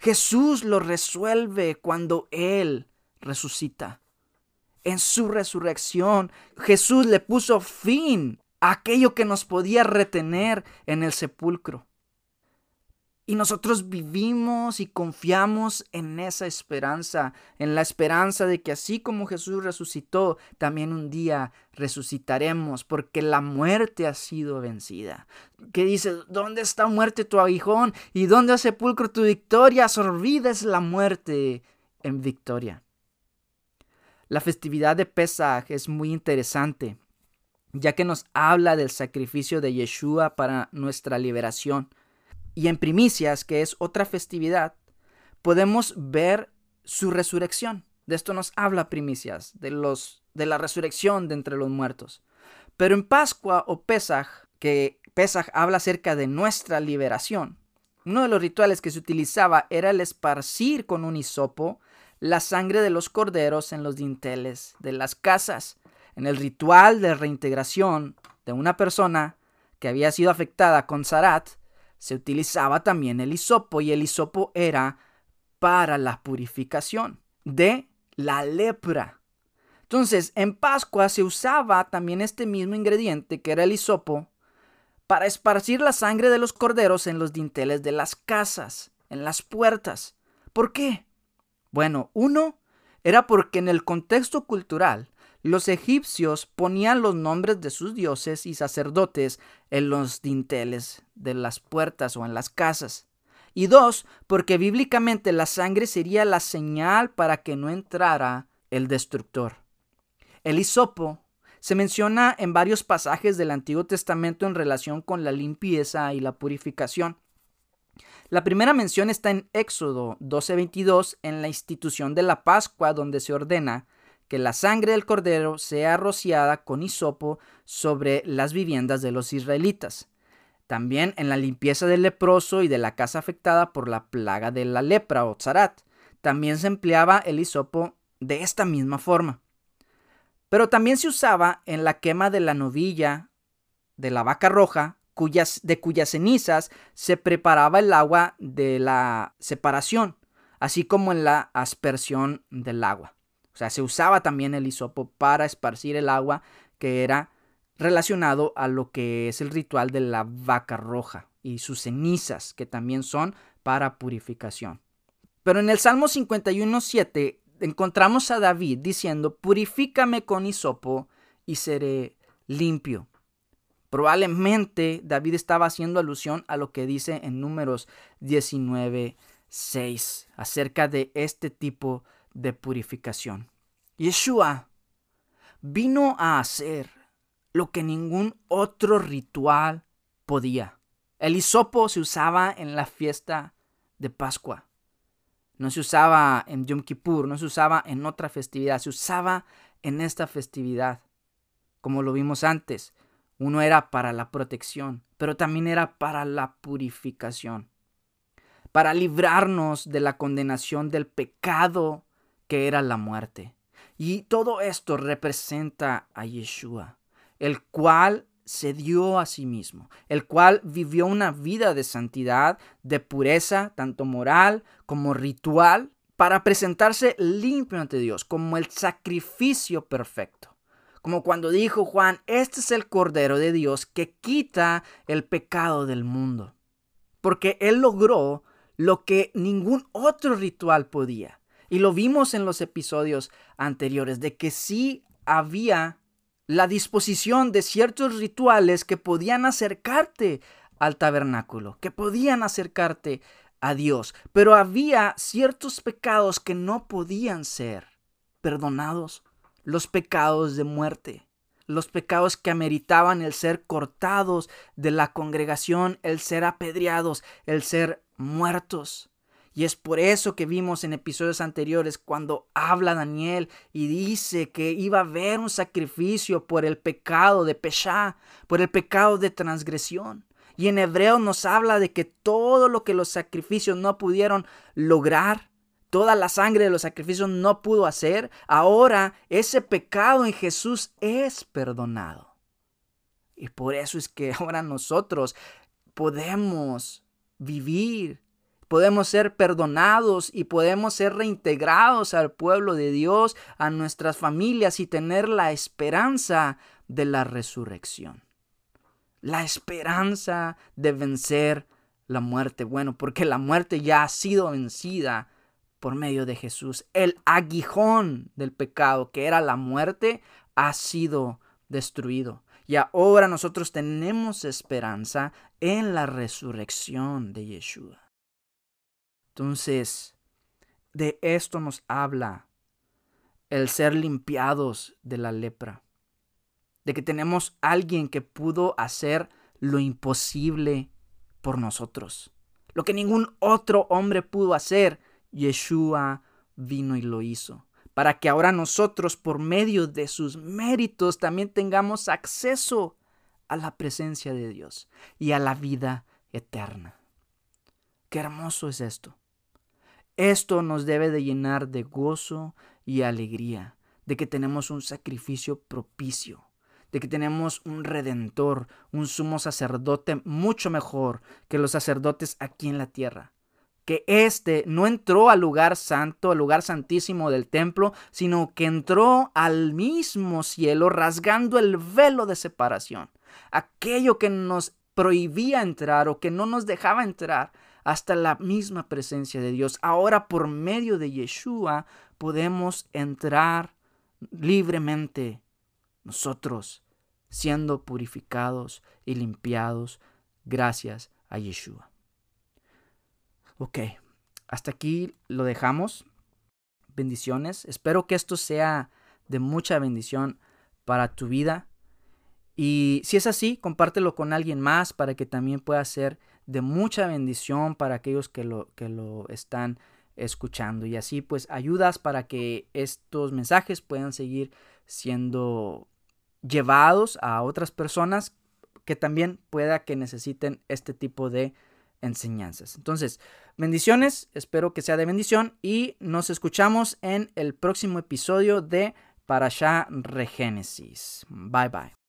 Jesús lo resuelve cuando Él resucita. En su resurrección, Jesús le puso fin a aquello que nos podía retener en el sepulcro. Y nosotros vivimos y confiamos en esa esperanza, en la esperanza de que así como Jesús resucitó, también un día resucitaremos, porque la muerte ha sido vencida. Que dice, ¿dónde está muerte tu aguijón? ¿Y dónde, ha sepulcro, tu victoria? Sorbida es la muerte en victoria. La festividad de Pesaj es muy interesante, ya que nos habla del sacrificio de Yeshua para nuestra liberación. Y en primicias, que es otra festividad, podemos ver su resurrección. De esto nos habla primicias, de, los, de la resurrección de entre los muertos. Pero en Pascua o Pesaj, que Pesaj habla acerca de nuestra liberación, uno de los rituales que se utilizaba era el esparcir con un hisopo la sangre de los corderos en los dinteles de las casas. En el ritual de reintegración de una persona que había sido afectada con Zarat, se utilizaba también el hisopo y el hisopo era para la purificación de la lepra. Entonces, en Pascua se usaba también este mismo ingrediente que era el hisopo para esparcir la sangre de los corderos en los dinteles de las casas, en las puertas. ¿Por qué? Bueno, uno era porque en el contexto cultural los egipcios ponían los nombres de sus dioses y sacerdotes en los dinteles de las puertas o en las casas. Y dos, porque bíblicamente la sangre sería la señal para que no entrara el destructor. El hisopo se menciona en varios pasajes del Antiguo Testamento en relación con la limpieza y la purificación. La primera mención está en Éxodo 12:22 en la institución de la Pascua donde se ordena que la sangre del cordero sea rociada con hisopo sobre las viviendas de los israelitas. También en la limpieza del leproso y de la casa afectada por la plaga de la lepra o tzarat. También se empleaba el hisopo de esta misma forma. Pero también se usaba en la quema de la novilla de la vaca roja, de cuyas cenizas se preparaba el agua de la separación, así como en la aspersión del agua. O sea, se usaba también el hisopo para esparcir el agua que era relacionado a lo que es el ritual de la vaca roja y sus cenizas, que también son para purificación. Pero en el Salmo 51.7 encontramos a David diciendo, purifícame con hisopo y seré limpio. Probablemente David estaba haciendo alusión a lo que dice en números 19.6 acerca de este tipo de purificación. Yeshua vino a hacer lo que ningún otro ritual podía. El hisopo se usaba en la fiesta de Pascua. No se usaba en Yom Kippur, no se usaba en otra festividad, se usaba en esta festividad. Como lo vimos antes, uno era para la protección, pero también era para la purificación, para librarnos de la condenación del pecado que era la muerte. Y todo esto representa a Yeshua, el cual se dio a sí mismo, el cual vivió una vida de santidad, de pureza, tanto moral como ritual, para presentarse limpio ante Dios, como el sacrificio perfecto. Como cuando dijo Juan, este es el Cordero de Dios que quita el pecado del mundo. Porque Él logró lo que ningún otro ritual podía Y lo vimos en los episodios anteriores, de que sí había la disposición de ciertos rituales que podían acercarte al tabernáculo, que podían acercarte a Dios, pero había ciertos pecados que no podían ser perdonados, los pecados de muerte, los pecados que ameritaban el ser cortados de la congregación, el ser apedreados, el ser muertos. Y es por eso que vimos en episodios anteriores cuando habla Daniel y dice que iba a haber un sacrificio por el pecado de Peshá, por el pecado de transgresión. Y en hebreo nos habla de que todo lo que los sacrificios no pudieron lograr, toda la sangre de los sacrificios no pudo hacer, ahora ese pecado en Jesús es perdonado. Y por eso es que ahora nosotros podemos vivir podemos ser perdonados y podemos ser reintegrados al pueblo de Dios, a nuestras familias y tener la esperanza de la resurrección. La esperanza de vencer la muerte. Bueno, porque la muerte ya ha sido vencida por medio de Jesús. El aguijón del pecado, que era la muerte, ha sido destruido. Y ahora nosotros tenemos esperanza en la resurrección de Yeshua. Entonces, de esto nos habla el ser limpiados de la lepra. De que tenemos alguien que pudo hacer lo imposible por nosotros. Lo que ningún otro hombre pudo hacer, Yeshua vino y lo hizo. Para que ahora nosotros, por medio de sus méritos, también tengamos acceso a la presencia de Dios y a la vida eterna. Qué hermoso es esto. Esto nos debe de llenar de gozo y alegría, de que tenemos un sacrificio propicio, de que tenemos un redentor, un sumo sacerdote mucho mejor que los sacerdotes aquí en la tierra. Que éste no entró al lugar santo, al lugar santísimo del templo, sino que entró al mismo cielo rasgando el velo de separación. Aquello que nos prohibía entrar o que no nos dejaba entrar, hasta la misma presencia de Dios. Ahora por medio de Yeshua podemos entrar libremente nosotros siendo purificados y limpiados gracias a Yeshua. Ok, hasta aquí lo dejamos. Bendiciones. Espero que esto sea de mucha bendición para tu vida. Y si es así, compártelo con alguien más para que también pueda ser de mucha bendición para aquellos que lo, que lo están escuchando. Y así pues ayudas para que estos mensajes puedan seguir siendo llevados a otras personas que también pueda que necesiten este tipo de enseñanzas. Entonces, bendiciones, espero que sea de bendición y nos escuchamos en el próximo episodio de Parashá Regénesis. Bye bye.